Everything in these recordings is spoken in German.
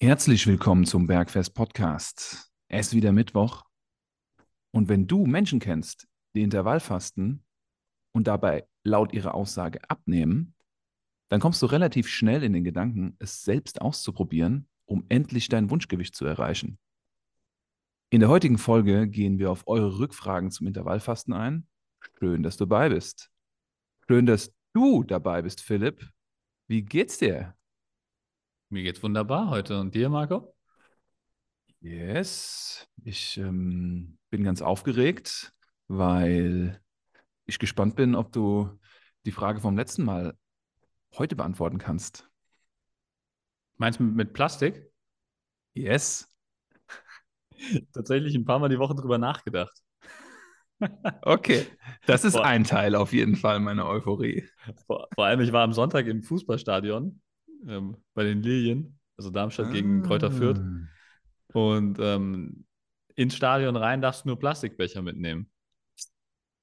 Herzlich willkommen zum Bergfest Podcast. Es ist wieder Mittwoch. Und wenn du Menschen kennst, die Intervallfasten und dabei laut ihrer Aussage abnehmen, dann kommst du relativ schnell in den Gedanken, es selbst auszuprobieren, um endlich dein Wunschgewicht zu erreichen. In der heutigen Folge gehen wir auf eure Rückfragen zum Intervallfasten ein. Schön, dass du dabei bist. Schön, dass du dabei bist, Philipp. Wie geht's dir? Mir geht's wunderbar heute. Und dir, Marco? Yes, ich ähm, bin ganz aufgeregt, weil ich gespannt bin, ob du die Frage vom letzten Mal heute beantworten kannst. Meinst du mit Plastik? Yes. Tatsächlich ein paar Mal die Woche drüber nachgedacht. Okay, das ist ein Teil auf jeden Fall meiner Euphorie. Vor, vor allem, ich war am Sonntag im Fußballstadion ähm, bei den Lilien, also Darmstadt gegen Kräuter Fürth. Ah. Und ähm, ins Stadion rein darfst du nur Plastikbecher mitnehmen.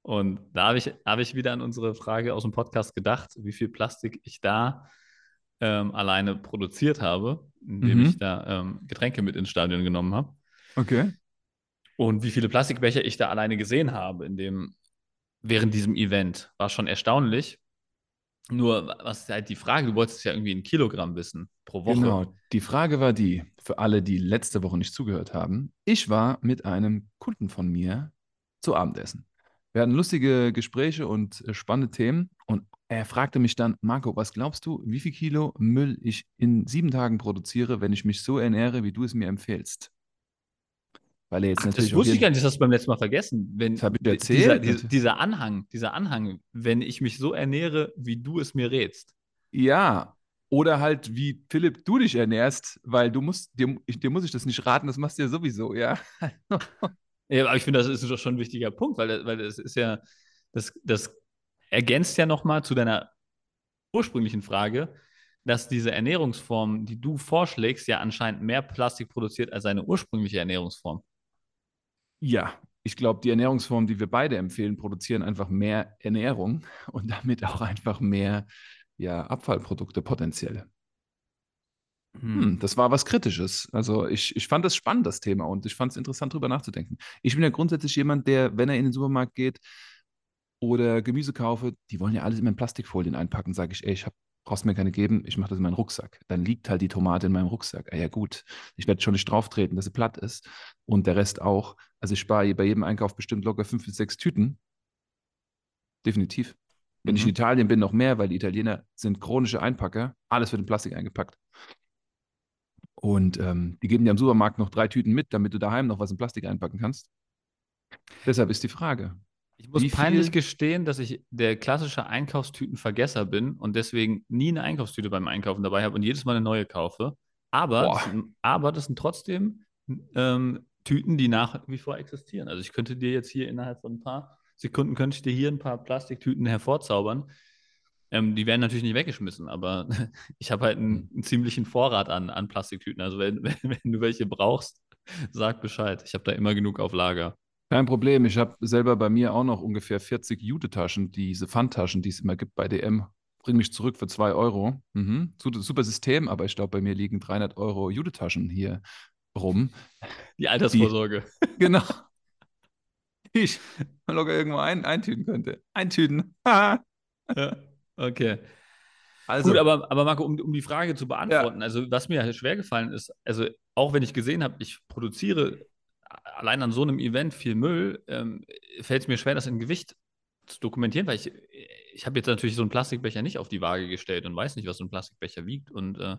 Und da habe ich, hab ich wieder an unsere Frage aus dem Podcast gedacht, wie viel Plastik ich da ähm, alleine produziert habe, indem Mhm. ich da ähm, Getränke mit ins Stadion genommen habe. Okay. Und wie viele Plastikbecher ich da alleine gesehen habe in dem, während diesem Event, war schon erstaunlich. Nur, was ist halt die Frage? Du wolltest ja irgendwie in Kilogramm wissen pro Woche. Genau. Die Frage war die, für alle, die letzte Woche nicht zugehört haben. Ich war mit einem Kunden von mir zu Abendessen. Wir hatten lustige Gespräche und äh, spannende Themen. Und er fragte mich dann, Marco, was glaubst du, wie viel Kilo Müll ich in sieben Tagen produziere, wenn ich mich so ernähre, wie du es mir empfehlst? Weil er jetzt Ach, natürlich das wusste ich gar nicht, das hast du beim letzten Mal vergessen. Wenn, erzählt. Dieser, dieser, Anhang, dieser Anhang, wenn ich mich so ernähre, wie du es mir rätst. Ja, oder halt wie Philipp, du dich ernährst, weil du musst, dir, ich, dir muss ich das nicht raten, das machst du ja sowieso, ja. Ja, aber ich finde, das ist doch schon ein wichtiger Punkt, weil, das- weil das ist ja, das, das ergänzt ja nochmal zu deiner ursprünglichen Frage, dass diese Ernährungsform, die du vorschlägst, ja anscheinend mehr Plastik produziert als seine ursprüngliche Ernährungsform. Ja, ich glaube, die Ernährungsformen, die wir beide empfehlen, produzieren einfach mehr Ernährung und damit auch einfach mehr ja, Abfallprodukte potenziell. Hm, das war was Kritisches. Also ich, ich fand das spannend, das Thema, und ich fand es interessant, darüber nachzudenken. Ich bin ja grundsätzlich jemand, der, wenn er in den Supermarkt geht oder Gemüse kaufe, die wollen ja alles immer in Plastikfolien einpacken, sage ich, ey, ich hab, brauchst mir keine geben, ich mache das in meinen Rucksack. Dann liegt halt die Tomate in meinem Rucksack. Ah ja gut, ich werde schon nicht drauf treten, dass sie platt ist und der Rest auch. Also ich spare bei jedem Einkauf bestimmt locker fünf bis sechs Tüten. Definitiv. Wenn ich in Mhm. Italien bin, noch mehr, weil die Italiener sind chronische Einpacker. Alles wird in Plastik eingepackt. Und ähm, die geben dir am Supermarkt noch drei Tüten mit, damit du daheim noch was in Plastik einpacken kannst. Deshalb ist die Frage. Ich muss peinlich gestehen, dass ich der klassische Einkaufstütenvergesser bin und deswegen nie eine Einkaufstüte beim Einkaufen dabei habe und jedes Mal eine neue kaufe. Aber, das sind, aber das sind trotzdem ähm, Tüten, die nach wie vor existieren. Also ich könnte dir jetzt hier innerhalb von ein paar Sekunden könnte ich dir hier ein paar Plastiktüten hervorzaubern. Ähm, die werden natürlich nicht weggeschmissen, aber ich habe halt einen, einen ziemlichen Vorrat an, an Plastiktüten. Also wenn, wenn, wenn du welche brauchst, sag Bescheid. Ich habe da immer genug auf Lager. Kein Problem. Ich habe selber bei mir auch noch ungefähr 40 Jute-Taschen, diese Pfandtaschen, die es immer gibt bei DM. Bring mich zurück für 2 Euro. Mhm. Super System, aber ich glaube, bei mir liegen 300 Euro Jute-Taschen hier rum. Die Altersvorsorge. Genau. Die Ich locker irgendwo ein, eintüten könnte. Eintüten. Ja, okay. also, Gut, aber, aber Marco, um, um die Frage zu beantworten, also was mir halt schwer gefallen ist, also auch wenn ich gesehen habe, ich produziere allein an so einem Event viel Müll, ähm, fällt es mir schwer, das in Gewicht zu dokumentieren, weil ich, ich habe jetzt natürlich so einen Plastikbecher nicht auf die Waage gestellt und weiß nicht, was so ein Plastikbecher wiegt. Und äh,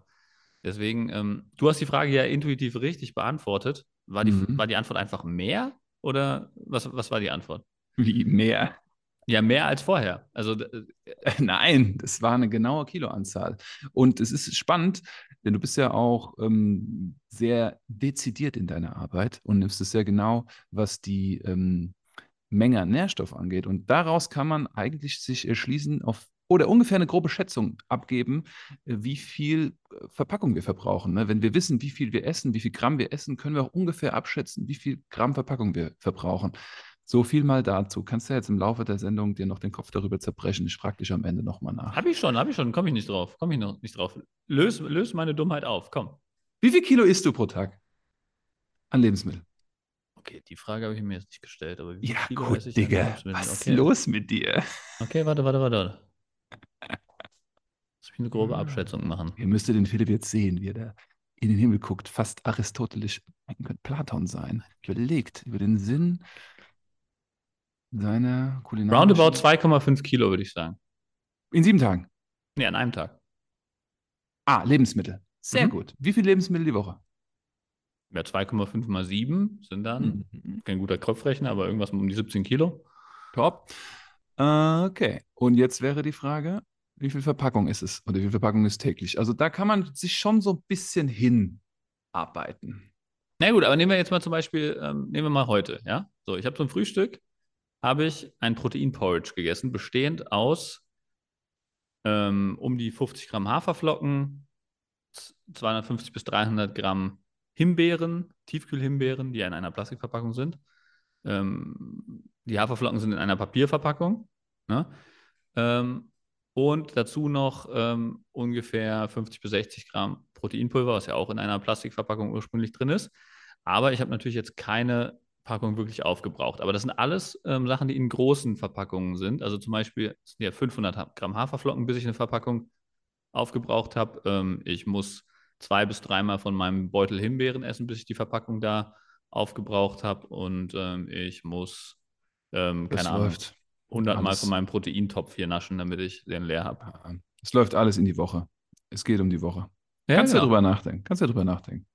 deswegen, ähm, du hast die Frage ja intuitiv richtig beantwortet. War die, Mhm. war die Antwort einfach mehr oder was, was war die Antwort? wie mehr? Ja, mehr als vorher. Also äh, Nein, das war eine genaue Kiloanzahl. Und es ist spannend, denn du bist ja auch ähm, sehr dezidiert in deiner Arbeit und nimmst es sehr genau, was die ähm, Menge an Nährstoff angeht. Und daraus kann man eigentlich sich erschließen auf oder ungefähr eine grobe Schätzung abgeben, äh, wie viel äh, Verpackung wir verbrauchen. Ne? Wenn wir wissen, wie viel wir essen, wie viel Gramm wir essen, können wir auch ungefähr abschätzen, wie viel Gramm Verpackung wir verbrauchen. So viel mal dazu. Kannst du jetzt im Laufe der Sendung dir noch den Kopf darüber zerbrechen? Ich frage dich am Ende nochmal nach. Habe ich schon, habe ich schon, komme ich nicht drauf, komme ich noch nicht drauf. Löse lös meine Dummheit auf, komm. Wie viel Kilo isst du pro Tag an Lebensmitteln? Okay, die Frage habe ich mir jetzt nicht gestellt, aber wie viel Ja, Kilo gut, esse ich Digga. Was ist okay. los mit dir? Okay, warte, warte, warte. Lass mich eine grobe Ah. Abschätzung machen. Ihr müsstet den Philipp jetzt sehen, wie er da in den Himmel guckt, fast aristotelisch. Könnte Platon sein. Überlegt über den Sinn seiner kulinarischen... Roundabout 2,5 Kilo, würde ich sagen. In sieben Tagen. Nee, an einem Tag. Ah, Lebensmittel. Sehr Mhm. gut. Wie viele Lebensmittel die Woche? Ja, 2,5 mal 7 sind dann, Mhm. kein guter Kopfrechner, aber irgendwas um die 17 Kilo. Top. Okay. Und jetzt wäre die Frage, wie viel Verpackung ist es? Oder wie viel Verpackung ist täglich? Also da kann man sich schon so ein bisschen hinarbeiten. Na gut, aber nehmen wir jetzt mal zum Beispiel, ähm, nehmen wir mal heute, ja? So, ich habe zum Frühstück, habe ich ein Protein-Porridge gegessen, bestehend aus ähm, um die 50 Gramm Haferflocken, z- 250 bis 300 Gramm Himbeeren, Tiefkühlhimbeeren, die in einer Plastikverpackung sind. Ähm, die Haferflocken sind in einer Papierverpackung. Ne? Ähm, und dazu noch ähm, ungefähr 50 bis 60 Gramm Proteinpulver, was ja auch in einer Plastikverpackung ursprünglich drin ist. Aber ich habe natürlich jetzt keine Packung wirklich aufgebraucht. Aber das sind alles ähm, Sachen, die in großen Verpackungen sind. Also zum Beispiel sind ja 500 Ha- Gramm Haferflocken, bis ich eine Verpackung aufgebraucht habe. Ähm, ich muss zwei bis dreimal von meinem Beutel Himbeeren essen, bis ich die Verpackung da aufgebraucht habe. Und ähm, ich muss, ähm, Das keine Ahnung, läuft. 100 Mal von meinem Proteintopf hier naschen, damit ich den leer habe. Ja, Es läuft alles in die Woche. Es geht um die Woche. Ja, Kannst ja genau. drüber nachdenken. Kannst ja drüber nachdenken.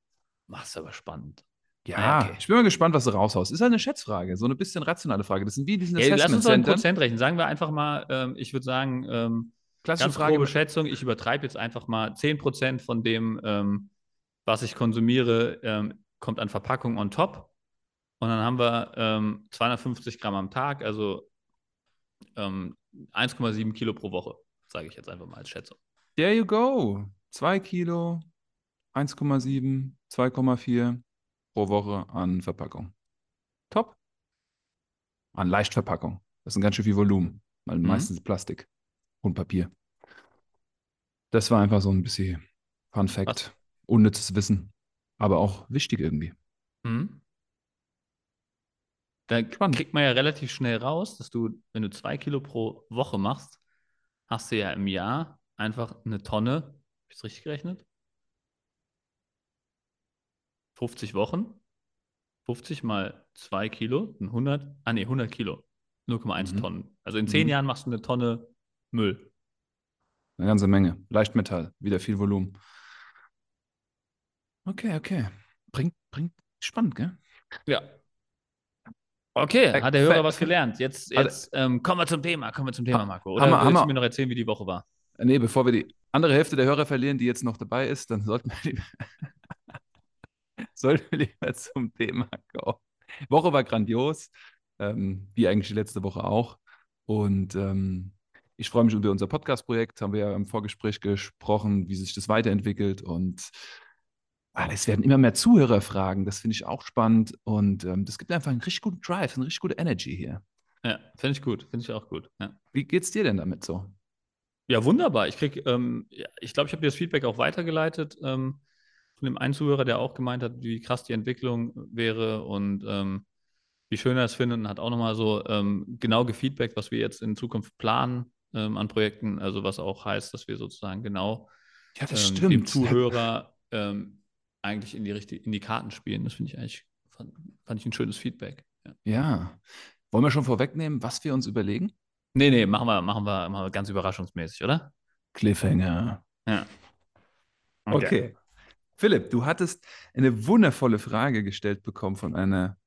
Machst aber spannend. Ja, Ah, okay. ich bin mal gespannt, was du raushaust. Ist halt eine Schätzfrage, so eine bisschen rationale Frage. Das sind wie diesen Ja, lass uns Assessment doch ein. Prozent rechnen. Sagen wir einfach mal, ähm, ich würde sagen, ähm, Klassische ganz Frage. grobe Schätzung, ich übertreibe jetzt einfach mal 10% von dem, ähm, was ich konsumiere, ähm, kommt an Verpackung on top. Und dann haben wir ähm, 250 Gramm am Tag, also ähm, 1,7 Kilo pro Woche, sage ich jetzt einfach mal als Schätzung. There you go. 2 Kilo, 1,7, 2,4 pro Woche an Verpackung. Top. An Leichtverpackung. Das ist ein ganz schön viel Volumen, weil Mhm. meistens Plastik und Papier. Das war einfach so ein bisschen Fun Fact. Was? Unnützes Wissen, aber auch wichtig irgendwie. Mhm. Da Spannend. kriegt man ja relativ schnell raus, dass du, wenn du zwei Kilo pro Woche machst, hast du ja im Jahr einfach eine Tonne, habe ich es richtig gerechnet? 50 Wochen, 50 mal 2 Kilo, sind 100, ah nee, 100 Kilo, 0,1 Mhm. Tonnen. Also in 10 Mhm. Jahren machst du eine Tonne Müll. Eine ganze Menge. Leichtmetall, wieder viel Volumen. Okay, okay. Bringt, bringt spannend, gell? Ja. Okay, Äh, hat der Hörer was gelernt. Jetzt, jetzt ähm, kommen wir zum Thema, kommen wir zum Thema, Marco. Oder wir- willst haben du mir noch erzählen, wie die Woche war? Nee, bevor wir die andere Hälfte der Hörer verlieren, die jetzt noch dabei ist, dann sollten wir lieber, sollten wir lieber zum Thema kommen. Woche war grandios, ähm, wie eigentlich die letzte Woche auch. Und ähm, ich freue mich über unser Podcast-Projekt, haben wir ja im Vorgespräch gesprochen, wie sich das weiterentwickelt. Und ah, es werden immer mehr Zuhörerfragen, das finde ich auch spannend. Und ähm, das gibt einfach einen richtig guten Drive, eine richtig gute Energy hier. Ja, finde ich gut, finde ich auch gut. Ja. Wie geht's dir denn damit so? Ja, wunderbar. Ich krieg, ähm, ich glaube, ich habe dir das Feedback auch weitergeleitet ähm, von dem einen Zuhörer, der auch gemeint hat, wie krass die Entwicklung wäre und ähm, wie schön er es findet und hat auch nochmal so ähm, genau gefeedbackt, was wir jetzt in Zukunft planen ähm, an Projekten. Also was auch heißt, dass wir sozusagen genau Ja, ähm, dem Zuhörer ähm, eigentlich in die, richtig, in die Karten spielen. Das finde ich eigentlich, fand, fand ich ein schönes Feedback. Ja. Ja. Wollen wir schon vorwegnehmen, was wir uns überlegen? Nee, nee, machen wir, machen wir, machen wir ganz überraschungsmäßig, oder? Cliffhanger. Ja. Okay. Philipp, du hattest eine wundervolle Frage gestellt bekommen von einer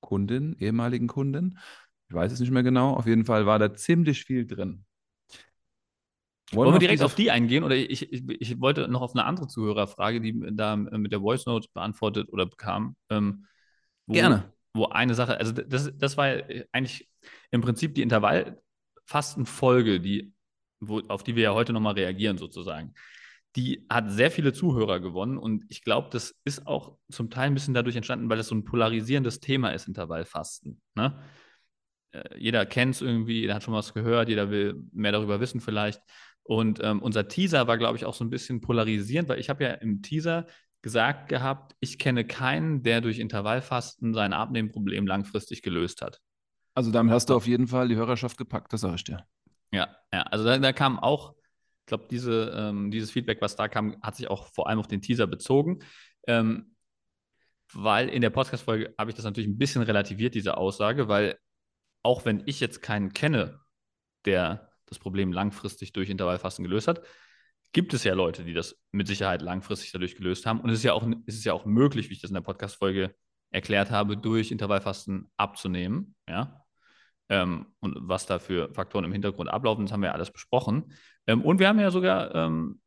Kundin, ehemaligen Kundin. Ich weiß es nicht mehr genau. Auf jeden Fall war da ziemlich viel drin. Wollen wir direkt auf die eingehen oder ich, ich, ich wollte noch auf eine andere Zuhörerfrage, die da mit der Voice Note beantwortet oder bekam. Ähm, wo, Gerne. Wo eine Sache, also das, das war eigentlich im Prinzip die Intervallfastenfolge, die, wo, auf die wir ja heute nochmal reagieren sozusagen. Die hat sehr viele Zuhörer gewonnen und ich glaube, das ist auch zum Teil ein bisschen dadurch entstanden, weil das so ein polarisierendes Thema ist, Intervallfasten. Ne? Äh, Jeder kennt es irgendwie, jeder hat schon was gehört, jeder will mehr darüber wissen vielleicht. Und ähm, unser Teaser war, glaube ich, auch so ein bisschen polarisierend, weil ich habe ja im Teaser gesagt gehabt, ich kenne keinen, der durch Intervallfasten sein Abnehmproblem langfristig gelöst hat. Also damit hast du auf jeden Fall die Hörerschaft gepackt, das sage ich dir. Ja, ja. Also da, da kam auch, ich glaube, diese, ähm, dieses Feedback, was da kam, hat sich auch vor allem auf den Teaser bezogen. Ähm, weil in der Podcast-Folge habe ich das natürlich ein bisschen relativiert, diese Aussage, weil auch wenn ich jetzt keinen kenne, der das Problem langfristig durch Intervallfasten gelöst hat, gibt es ja Leute, die das mit Sicherheit langfristig dadurch gelöst haben. Und es ist ja auch, es ist ja auch möglich, wie ich das in der Podcast-Folge erklärt habe, durch Intervallfasten abzunehmen. Ja. Ähm, und was da für Faktoren im Hintergrund ablaufen, das haben wir ja alles besprochen. Ähm, und wir haben ja sogar ähm,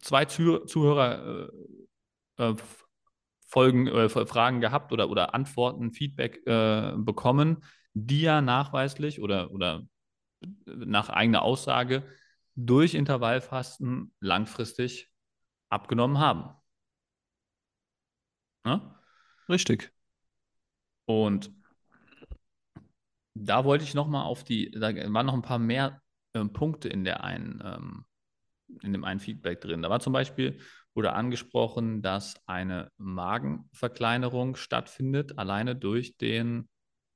zwei Zuh Zuhörer äh, äh, Folgen, äh, Fragen gehabt oder, oder Antworten, Feedback äh, bekommen, die ja nachweislich oder, oder nach eigener Aussage durch Intervallfasten langfristig abgenommen haben. Ja? Richtig. Und da wollte ich nochmal auf die, da waren noch ein paar mehr äh, Punkte in der einen, ähm, in dem einen Feedback drin. Da war zum Beispiel, wurde angesprochen, dass eine Magenverkleinerung stattfindet, alleine durch den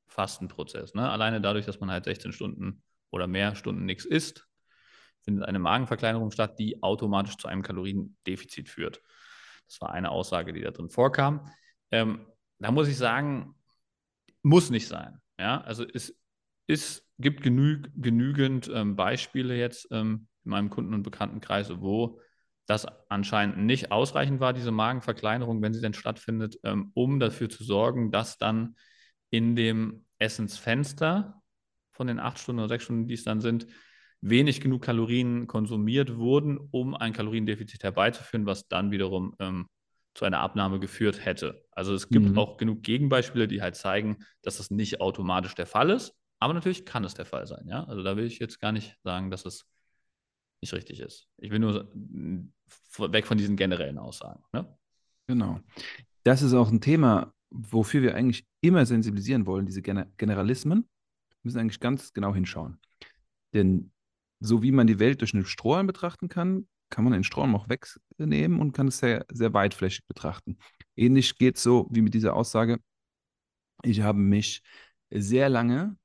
Fastenprozess. Ne? Alleine dadurch, dass man halt 16 Stunden oder mehr Stunden nichts isst, findet eine Magenverkleinerung statt, die automatisch zu einem Kaloriendefizit führt. Das war eine Aussage, die da drin vorkam. Ähm, da muss ich sagen, muss nicht sein. Ja, also es ist, gibt genü genügend ähm, Beispiele jetzt ähm, in meinem Kunden- und Bekanntenkreis, wo das anscheinend nicht ausreichend war, diese Magenverkleinerung, wenn sie denn stattfindet, ähm, um dafür zu sorgen, dass dann in dem Essensfenster von den acht Stunden oder sechs Stunden, die es dann sind, wenig genug Kalorien konsumiert wurden, um ein Kaloriendefizit herbeizuführen, was dann wiederum ähm, zu einer Abnahme geführt hätte. Also es gibt mhm. auch genug Gegenbeispiele, die halt zeigen, dass das nicht automatisch der Fall ist. Aber natürlich kann es der Fall sein. Ja? Also da will ich jetzt gar nicht sagen, dass es nicht richtig ist. Ich will nur weg von diesen generellen Aussagen. Ne? Genau. Das ist auch ein Thema, wofür wir eigentlich immer sensibilisieren wollen, diese Generalismen. Wir müssen eigentlich ganz genau hinschauen. Denn so wie man die Welt durch einen Strohhalm betrachten kann, kann man den Strohhalm auch wegnehmen und kann es sehr, sehr weitflächig betrachten. Ähnlich geht es so wie mit dieser Aussage, ich habe mich sehr lange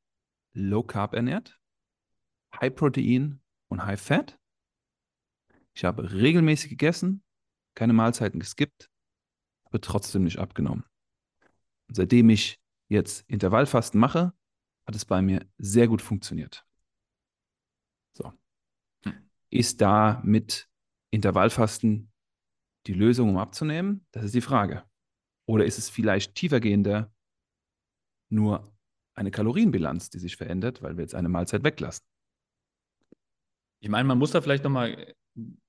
Low Carb ernährt, High Protein und High Fat. Ich habe regelmäßig gegessen, keine Mahlzeiten geskippt, habe trotzdem nicht abgenommen. Und seitdem ich jetzt Intervallfasten mache, hat es bei mir sehr gut funktioniert. So. Hm. Ist da mit Intervallfasten die Lösung, um abzunehmen? Das ist die Frage. Oder ist es vielleicht tiefergehender nur eine Kalorienbilanz, die sich verändert, weil wir jetzt eine Mahlzeit weglassen? Ich meine, man muss da vielleicht nochmal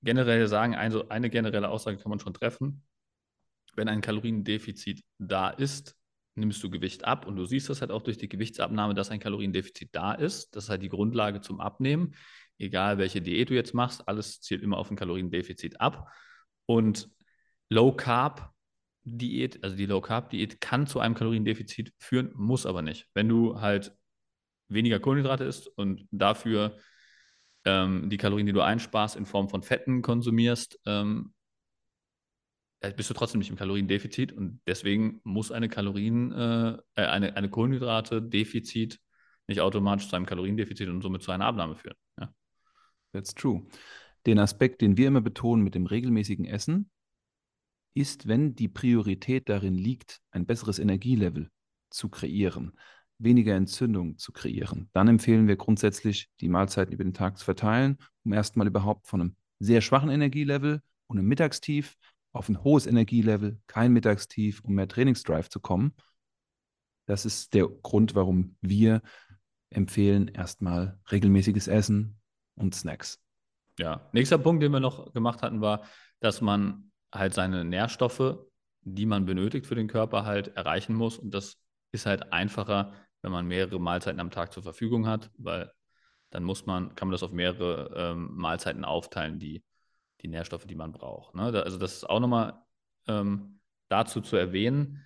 generell sagen, also eine generelle Aussage kann man schon treffen. Wenn ein Kaloriendefizit da ist, nimmst du Gewicht ab und du siehst das halt auch durch die Gewichtsabnahme, dass ein Kaloriendefizit da ist. Das ist halt die Grundlage zum Abnehmen. Egal welche Diät du jetzt machst, alles zielt immer auf ein Kaloriendefizit ab. Und Low Carb Diät, also die Low Carb Diät kann zu einem Kaloriendefizit führen, muss aber nicht. Wenn du halt weniger Kohlenhydrate isst und dafür ähm, die Kalorien, die du einsparst, in Form von Fetten konsumierst, ähm, bist du trotzdem nicht im Kaloriendefizit und deswegen muss eine Kalorien, äh, eine, eine Kohlenhydrate-Defizit nicht automatisch zu einem Kaloriendefizit und somit zu einer Abnahme führen. Ja. That's true. Den Aspekt, den wir immer betonen mit dem regelmäßigen Essen, ist, wenn die Priorität darin liegt, ein besseres Energielevel zu kreieren, weniger Entzündung zu kreieren, dann empfehlen wir grundsätzlich, die Mahlzeiten über den Tag zu verteilen, um erstmal überhaupt von einem sehr schwachen Energielevel und einem Mittagstief auf ein hohes Energielevel, kein Mittagstief, um mehr Trainingsdrive zu kommen. Das ist der Grund, warum wir empfehlen erstmal regelmäßiges Essen und Snacks. Ja, nächster Punkt, den wir noch gemacht hatten, war, dass man halt seine Nährstoffe, die man benötigt für den Körper, halt erreichen muss. Und das ist halt einfacher, wenn man mehrere Mahlzeiten am Tag zur Verfügung hat, weil dann muss man, kann man das auf mehrere ähm, Mahlzeiten aufteilen, die die Nährstoffe, die man braucht. Ne? also das ist auch nochmal ähm, dazu zu erwähnen.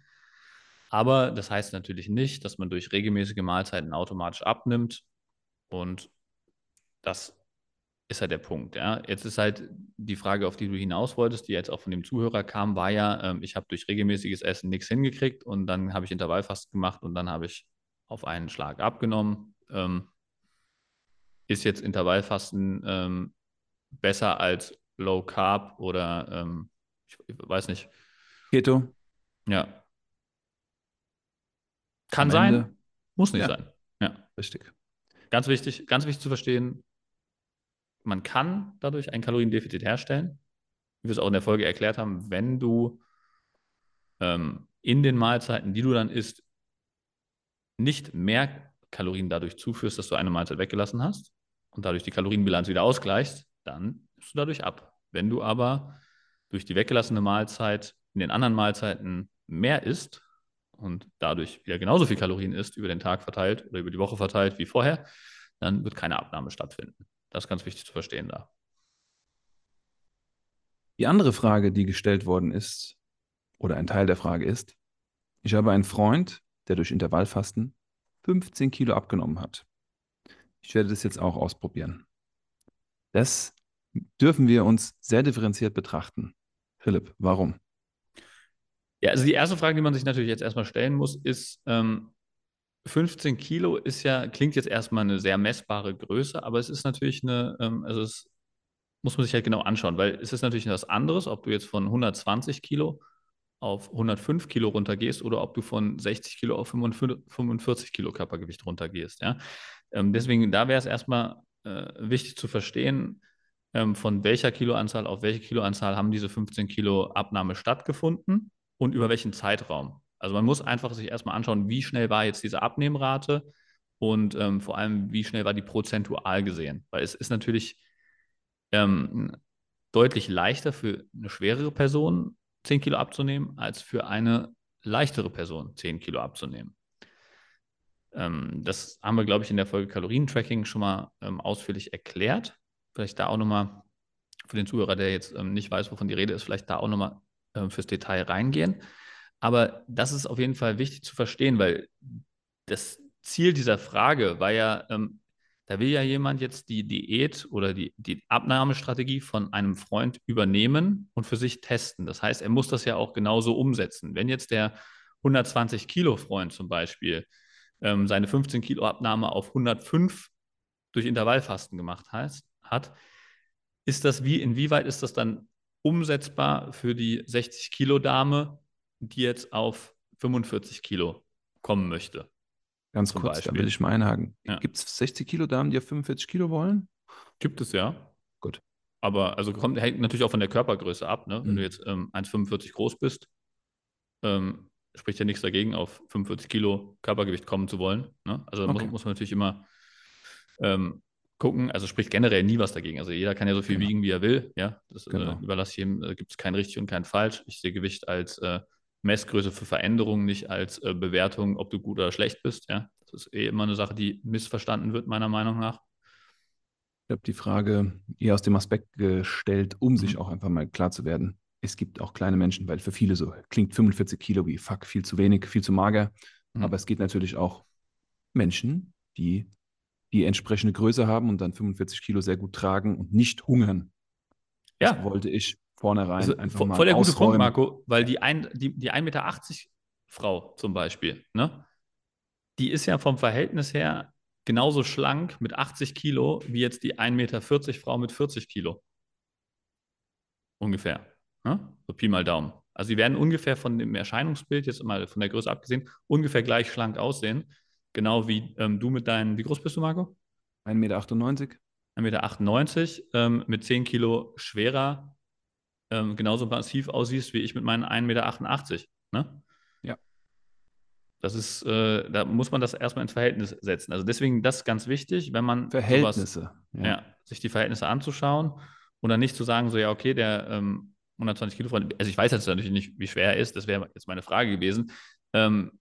Aber das heißt natürlich nicht, dass man durch regelmäßige Mahlzeiten automatisch abnimmt. Und das ist halt der Punkt. Ja. Jetzt ist halt die Frage, auf die du hinaus wolltest, die jetzt auch von dem Zuhörer kam, war ja, ähm, ich habe durch regelmäßiges Essen nichts hingekriegt und dann habe ich Intervallfasten gemacht und dann habe ich auf einen Schlag abgenommen. Ähm, ist jetzt Intervallfasten ähm, besser als Low Carb oder ähm, ich, ich weiß nicht. Keto? Ja. Kann sein, muss nicht ja. sein. Ja. Richtig. Ganz wichtig, ganz wichtig zu verstehen, man kann dadurch ein Kaloriendefizit herstellen, wie wir es auch in der Folge erklärt haben, wenn du ähm, in den Mahlzeiten, die du dann isst, nicht mehr Kalorien dadurch zuführst, dass du eine Mahlzeit weggelassen hast und dadurch die Kalorienbilanz wieder ausgleichst, dann nimmst du dadurch ab. Wenn du aber durch die weggelassene Mahlzeit in den anderen Mahlzeiten mehr isst und dadurch wieder genauso viel Kalorien isst über den Tag verteilt oder über die Woche verteilt wie vorher, dann wird keine Abnahme stattfinden. Das ist ganz wichtig zu verstehen da. Die andere Frage, die gestellt worden ist, oder ein Teil der Frage ist, ich habe einen Freund, der durch Intervallfasten 15 Kilo abgenommen hat. Ich werde das jetzt auch ausprobieren. Das dürfen wir uns sehr differenziert betrachten. Philipp, warum? Ja, also die erste Frage, die man sich natürlich jetzt erstmal stellen muss, ist, ähm, 15 Kilo ist ja, klingt jetzt erstmal eine sehr messbare Größe, aber es ist natürlich eine, ähm, also es muss man sich halt genau anschauen, weil es ist natürlich etwas anderes, ob du jetzt von 120 Kilo auf 105 Kilo runtergehst oder ob du von 60 Kilo auf 45 Kilo Körpergewicht runtergehst. Ja? Ähm, deswegen, da wäre es erstmal äh, wichtig zu verstehen, ähm, von welcher Kiloanzahl auf welche Kiloanzahl haben diese 15 Kilo Abnahme stattgefunden und über welchen Zeitraum. Also man muss einfach sich erstmal anschauen, wie schnell war jetzt diese Abnehmrate und ähm, vor allem, wie schnell war die prozentual gesehen. Weil es ist natürlich ähm, deutlich leichter für eine schwerere Person 10 Kilo abzunehmen, als für eine leichtere Person 10 Kilo abzunehmen. Ähm, das haben wir, glaube ich, in der Folge Kalorientracking schon mal ähm, ausführlich erklärt. Vielleicht da auch nochmal für den Zuhörer, der jetzt ähm, nicht weiß, wovon die Rede ist, vielleicht da auch nochmal äh, fürs Detail reingehen. Aber das ist auf jeden Fall wichtig zu verstehen, weil das Ziel dieser Frage war ja, ähm, da will ja jemand jetzt die Diät oder die, die Abnahmestrategie von einem Freund übernehmen und für sich testen. Das heißt, er muss das ja auch genauso umsetzen. Wenn jetzt der 120 Kilo Freund zum Beispiel ähm, seine 15 Kilo Abnahme auf 105 durch Intervallfasten gemacht heißt, hat, ist das wie, inwieweit ist das dann umsetzbar für die 60 Kilo Dame, die jetzt auf 45 Kilo kommen möchte. Ganz kurz, Beispiel. da will ich mal einhaken. Ja. Gibt es 60 Kilo Damen, die auf 45 Kilo wollen? Gibt es ja. Gut. Aber also kommt, hängt natürlich auch von der Körpergröße ab. Ne? Wenn mhm. du jetzt ähm, 1,45 groß bist, ähm, spricht ja nichts dagegen, auf 45 Kilo Körpergewicht kommen zu wollen. Ne? Also okay. muss, muss, man natürlich immer ähm, gucken. Also spricht generell nie was dagegen. Also jeder kann ja so viel genau. wiegen, wie er will. Ja, das äh, genau. äh, überlasse ich jedem. Äh, Gibt es kein richtig und kein falsch. Ich sehe Gewicht als äh, Messgröße für Veränderungen, nicht als äh, Bewertung, ob du gut oder schlecht bist. Ja? Das ist eh immer eine Sache, die missverstanden wird, meiner Meinung nach. Ich habe die Frage eher aus dem Aspekt gestellt, um mhm. sich auch einfach mal klar zu werden. Es gibt auch kleine Menschen, weil für viele so klingt 45 Kilo wie fuck, viel zu wenig, viel zu mager. Mhm. Aber es geht natürlich auch Menschen, die die entsprechende Größe haben und dann 45 Kilo sehr gut tragen und nicht hungern. Ja. Das wollte ich vornherein also, einfach voll, mal Voll der gute Punkt, Marco, weil die, ein, die, die 1,80 Meter Frau zum Beispiel, ne, die ist ja vom Verhältnis her genauso schlank mit 80 Kilo wie jetzt die 1,40 Meter Frau mit 40 Kilo. Ungefähr. Ne? So Pi mal Daumen. Also sie werden ungefähr von dem Erscheinungsbild, jetzt mal von der Größe abgesehen, ungefähr gleich schlank aussehen. Genau wie ähm, du mit deinen, wie groß bist du, Marco? 1,98 Meter. 1,98 Meter ähm, mit 10 Kilo schwerer ähm, genauso massiv aussiehst wie ich mit meinen 1,88 Meter. Ne? Ja. Das ist, äh, da muss man das erstmal ins Verhältnis setzen. Also deswegen das ist ganz wichtig, wenn man Verhältnisse, sowas, ja. ja. sich die Verhältnisse anzuschauen und dann nicht zu sagen, so ja, okay, der ähm, 120 Kilo Freund, also ich weiß jetzt natürlich nicht, wie schwer er ist, das wäre jetzt meine Frage gewesen, ähm,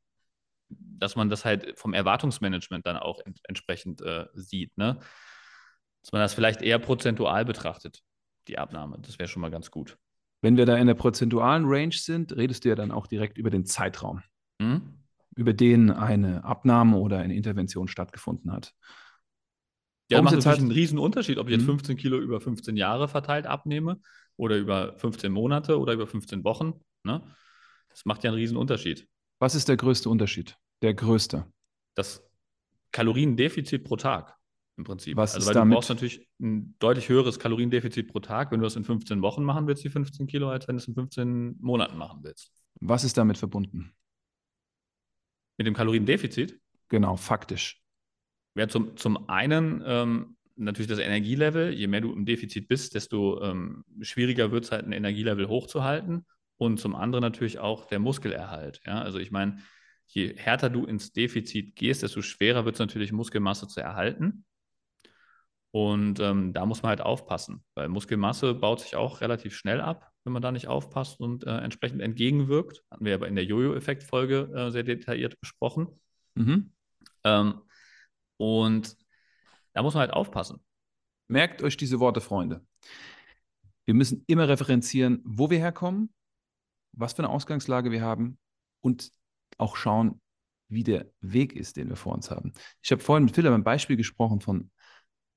dass man das halt vom Erwartungsmanagement dann auch ent entsprechend äh, sieht, ne? Dass man das vielleicht eher prozentual betrachtet die Abnahme. Das wäre schon mal ganz gut. Wenn wir da in der prozentualen Range sind, redest du ja dann auch direkt über den Zeitraum, mhm. über den eine Abnahme oder eine Intervention stattgefunden hat. Ja, das macht natürlich einen riesen Unterschied, ob ich jetzt 15 mhm. Kilo über 15 Jahre verteilt abnehme oder über 15 Monate oder über 15 Wochen. Ne? Das macht ja einen riesen Unterschied. Was ist der größte Unterschied? Der größte. Das Kaloriendefizit pro Tag im Prinzip. Was also weil damit? du brauchst natürlich ein deutlich höheres Kaloriendefizit pro Tag, wenn du das in 15 Wochen machen willst, die 15 Kilo, als wenn du es in 15 Monaten machen willst. Was ist damit verbunden? Mit dem Kaloriendefizit? Genau, faktisch. Ja, zum, zum einen ähm, natürlich das Energielevel. Je mehr du im Defizit bist, desto ähm, schwieriger wird es halt, ein Energielevel hochzuhalten. Und zum anderen natürlich auch der Muskelerhalt. Ja? Also ich meine, je härter du ins Defizit gehst, desto schwerer wird es natürlich, Muskelmasse zu erhalten. Und ähm, da muss man halt aufpassen, weil Muskelmasse baut sich auch relativ schnell ab, wenn man da nicht aufpasst und äh, entsprechend entgegenwirkt. Hatten wir aber in der Jojo-Effekt-Folge äh, sehr detailliert besprochen. Mhm. Ähm, und da muss man halt aufpassen. Merkt euch diese Worte, Freunde. Wir müssen immer referenzieren, wo wir herkommen, was für eine Ausgangslage wir haben und auch schauen, wie der Weg ist, den wir vor uns haben. Ich habe vorhin mit Philipp ein Beispiel gesprochen von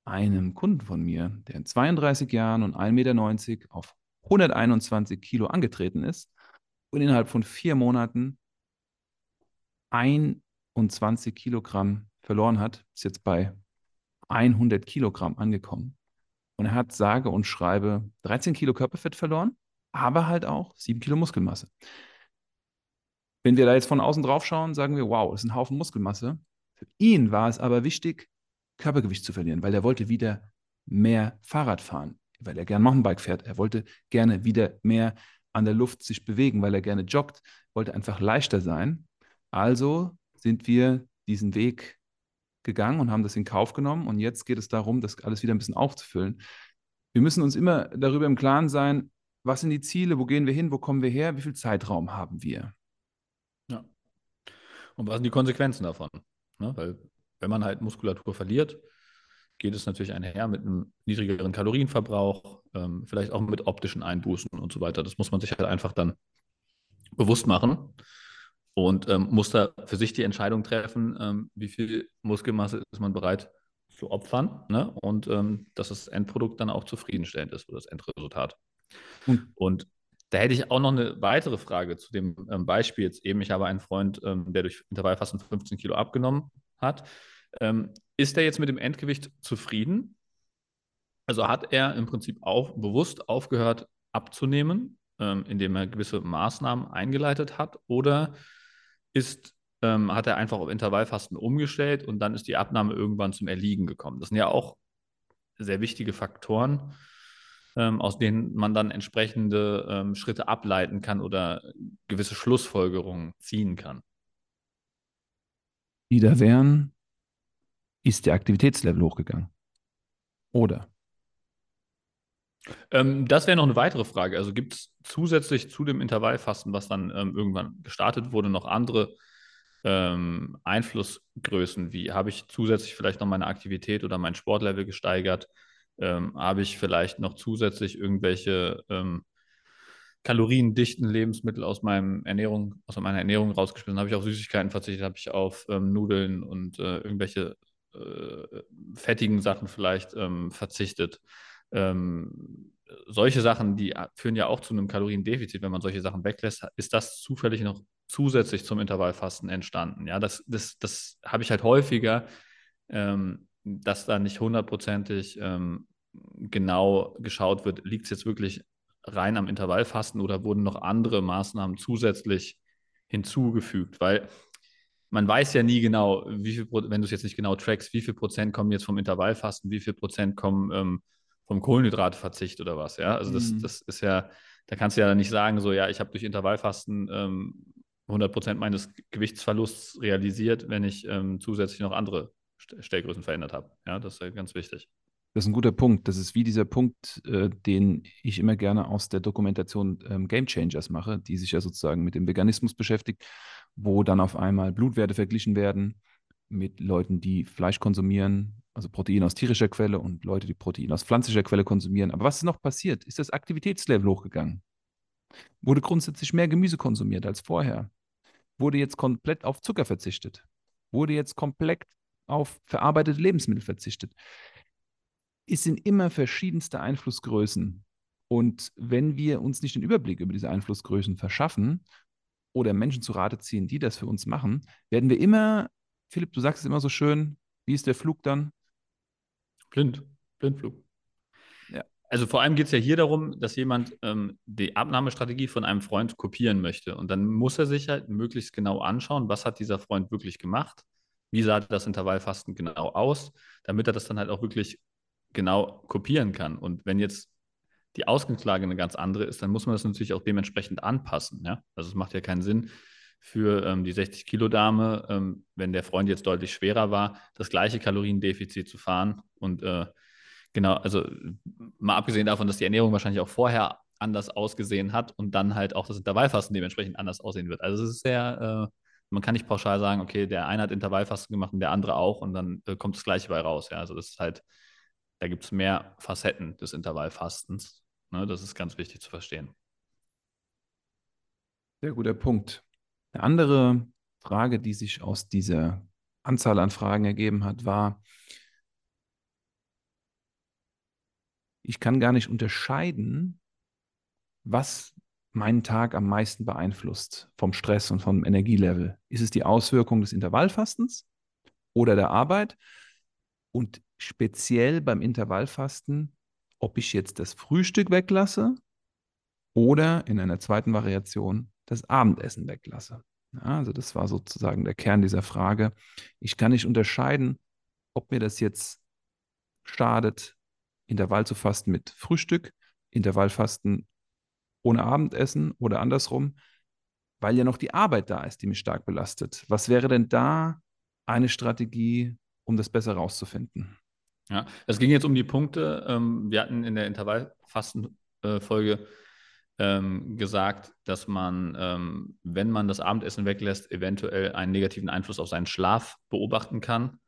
einem Kunden von mir, der in 32 Jahren und 1,90 Meter auf 121 Kilo angetreten ist und innerhalb von vier Monaten 21 Kilogramm verloren hat, ist jetzt bei 100 Kilogramm angekommen. Und er hat sage und schreibe 13 Kilo Körperfett verloren, aber halt auch 7 Kilo Muskelmasse. Wenn wir da jetzt von außen drauf schauen, sagen wir, wow, das ist ein Haufen Muskelmasse. Für ihn war es aber wichtig, Körpergewicht zu verlieren, weil er wollte wieder mehr Fahrrad fahren, weil er gern Mountainbike fährt. Er wollte gerne wieder mehr an der Luft sich bewegen, weil er gerne joggt, wollte einfach leichter sein. Also sind wir diesen Weg gegangen und haben das in Kauf genommen. Und jetzt geht es darum, das alles wieder ein bisschen aufzufüllen. Wir müssen uns immer darüber im Klaren sein, was sind die Ziele, wo gehen wir hin, wo kommen wir her, wie viel Zeitraum haben wir. Ja. Und was sind die Konsequenzen davon? Ne? Weil wenn man halt Muskulatur verliert, geht es natürlich einher mit einem niedrigeren Kalorienverbrauch, ähm, vielleicht auch mit optischen Einbußen und so weiter. Das muss man sich halt einfach dann bewusst machen und ähm, muss da für sich die Entscheidung treffen, ähm, wie viel Muskelmasse ist man bereit zu opfern ne? und ähm, dass das Endprodukt dann auch zufriedenstellend ist oder das Endresultat. Mhm. Und da hätte ich auch noch eine weitere Frage zu dem ähm, Beispiel jetzt eben. Ich habe einen Freund, ähm, der durch Intervallfasten 15 Kilo abgenommen hat. Ähm, ist er jetzt mit dem Endgewicht zufrieden? Also hat er im Prinzip auch bewusst aufgehört abzunehmen, ähm, indem er gewisse Maßnahmen eingeleitet hat? Oder ist, ähm, hat er einfach auf Intervallfasten umgestellt und dann ist die Abnahme irgendwann zum Erliegen gekommen? Das sind ja auch sehr wichtige Faktoren, ähm, aus denen man dann entsprechende ähm, Schritte ableiten kann oder gewisse Schlussfolgerungen ziehen kann die da wären, ist der Aktivitätslevel hochgegangen. Oder? Ähm, das wäre noch eine weitere Frage. Also gibt es zusätzlich zu dem Intervallfasten, was dann ähm, irgendwann gestartet wurde, noch andere ähm, Einflussgrößen? Wie habe ich zusätzlich vielleicht noch meine Aktivität oder mein Sportlevel gesteigert? Ähm, habe ich vielleicht noch zusätzlich irgendwelche ähm, kaloriendichten Lebensmittel aus, meinem Ernährung, aus meiner Ernährung rausgeschmissen. Habe ich auf Süßigkeiten verzichtet, habe ich auf ähm, Nudeln und äh, irgendwelche äh, fettigen Sachen vielleicht ähm, verzichtet. Ähm, solche Sachen, die führen ja auch zu einem Kaloriendefizit, wenn man solche Sachen weglässt. Ist das zufällig noch zusätzlich zum Intervallfasten entstanden? Ja, das, das, das habe ich halt häufiger, ähm, dass da nicht hundertprozentig ähm, genau geschaut wird, liegt es jetzt wirklich rein am Intervallfasten oder wurden noch andere Maßnahmen zusätzlich hinzugefügt? Weil man weiß ja nie genau, wie viel, wenn du es jetzt nicht genau trackst, wie viel Prozent kommen jetzt vom Intervallfasten, wie viel Prozent kommen ähm, vom Kohlenhydratverzicht oder was, ja? Also das, mhm. das ist ja, da kannst du ja nicht sagen, so, ja, ich habe durch Intervallfasten ähm, 100 Prozent meines Gewichtsverlusts realisiert, wenn ich ähm, zusätzlich noch andere Stellgrößen verändert habe. Ja, das ist ja ganz wichtig. Das ist ein guter Punkt. Das ist wie dieser Punkt, äh, den ich immer gerne aus der Dokumentation ähm, Game Changers mache, die sich ja sozusagen mit dem Veganismus beschäftigt, wo dann auf einmal Blutwerte verglichen werden mit Leuten, die Fleisch konsumieren, also Protein aus tierischer Quelle und Leute, die Protein aus pflanzlicher Quelle konsumieren. Aber was ist noch passiert? Ist das Aktivitätslevel hochgegangen? Wurde grundsätzlich mehr Gemüse konsumiert als vorher? Wurde jetzt komplett auf Zucker verzichtet? Wurde jetzt komplett auf verarbeitete Lebensmittel verzichtet? Es sind immer verschiedenste Einflussgrößen. Und wenn wir uns nicht den Überblick über diese Einflussgrößen verschaffen oder Menschen zu Rate ziehen, die das für uns machen, werden wir immer, Philipp, du sagst es immer so schön, wie ist der Flug dann? Blind, Blindflug. Ja. Also vor allem geht es ja hier darum, dass jemand ähm, die Abnahmestrategie von einem Freund kopieren möchte. Und dann muss er sich halt möglichst genau anschauen, was hat dieser Freund wirklich gemacht, wie sah das Intervallfasten genau aus, damit er das dann halt auch wirklich genau kopieren kann. Und wenn jetzt die Ausgangslage eine ganz andere ist, dann muss man das natürlich auch dementsprechend anpassen. Ja? Also es macht ja keinen Sinn für ähm, die 60-Kilo-Dame, ähm, wenn der Freund jetzt deutlich schwerer war, das gleiche Kaloriendefizit zu fahren. Und äh, genau, also mal abgesehen davon, dass die Ernährung wahrscheinlich auch vorher anders ausgesehen hat und dann halt auch das Intervallfasten dementsprechend anders aussehen wird. Also es ist sehr, äh, man kann nicht pauschal sagen, okay, der eine hat Intervallfasten gemacht und der andere auch und dann äh, kommt das Gleiche bei raus. Ja? Also das ist halt da gibt es mehr Facetten des Intervallfastens. Ne? Das ist ganz wichtig zu verstehen. Sehr guter Punkt. Eine andere Frage, die sich aus dieser Anzahl an Fragen ergeben hat, war, ich kann gar nicht unterscheiden, was meinen Tag am meisten beeinflusst vom Stress und vom Energielevel. Ist es die Auswirkung des Intervallfastens oder der Arbeit? Und speziell beim Intervallfasten, ob ich jetzt das Frühstück weglasse oder in einer zweiten Variation das Abendessen weglasse. Ja, also das war sozusagen der Kern dieser Frage. Ich kann nicht unterscheiden, ob mir das jetzt schadet, Intervall zu fasten mit Frühstück, Intervallfasten ohne Abendessen oder andersrum, weil ja noch die Arbeit da ist, die mich stark belastet. Was wäre denn da eine Strategie, um das besser rauszufinden? Ja, es ging jetzt um die Punkte. Ähm, wir hatten in der Intervallfastenfolge ähm, gesagt, dass man, ähm, wenn man das Abendessen weglässt, eventuell einen negativen Einfluss auf seinen Schlaf beobachten kann.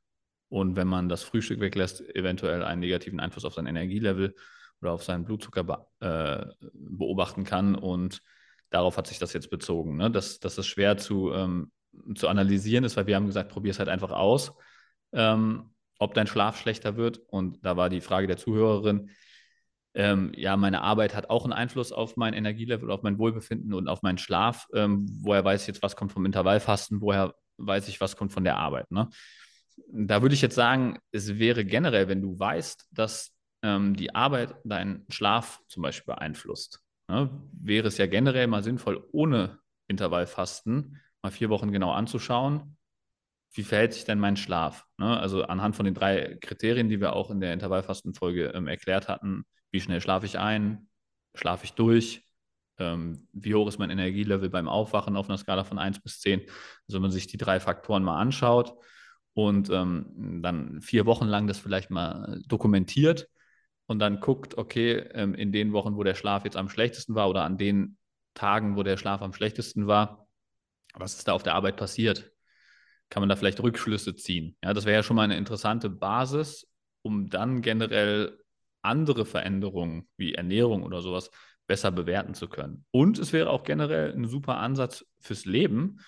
Und wenn man das Frühstück weglässt, eventuell einen negativen Einfluss auf sein Energielevel oder auf seinen Blutzucker äh, beobachten kann. Und darauf hat sich das jetzt bezogen. Ne? Dass, dass das schwer zu, zu analysieren ist, weil wir haben gesagt, probier es halt einfach aus. Ob dein Schlaf schlechter wird. Und da war die Frage der Zuhörerin, ähm, ja, meine Arbeit hat auch einen Einfluss auf mein Energielevel, auf mein Wohlbefinden und auf meinen Schlaf. Ähm, woher weiß ich jetzt, was kommt vom Intervallfasten? Woher weiß ich, was kommt von der Arbeit? Ne? Da würde ich jetzt sagen, es wäre generell, wenn du weißt, dass ähm, die Arbeit deinen Schlaf zum Beispiel beeinflusst, ne? wäre es ja generell mal sinnvoll, ohne Intervallfasten mal vier Wochen genau anzuschauen, wie verhält sich denn mein Schlaf? Ne? Also anhand von den drei Kriterien, die wir auch in der Intervallfastenfolge ähm, erklärt hatten, wie schnell schlafe ich ein, schlafe ich durch, ähm, wie hoch ist mein Energielevel beim Aufwachen auf einer Skala von 1 bis 10. Also wenn man sich die drei Faktoren mal anschaut und ähm, dann vier Wochen lang das vielleicht mal dokumentiert und dann guckt, okay, ähm, in den Wochen, wo der Schlaf jetzt am schlechtesten war oder an den Tagen, wo der Schlaf am schlechtesten war, was ist da auf der Arbeit passiert? Kann man da vielleicht Rückschlüsse ziehen. Ja, das wäre ja schon mal eine interessante Basis, um dann generell andere Veränderungen wie Ernährung oder sowas besser bewerten zu können. Und es wäre auch generell ein super Ansatz fürs Leben,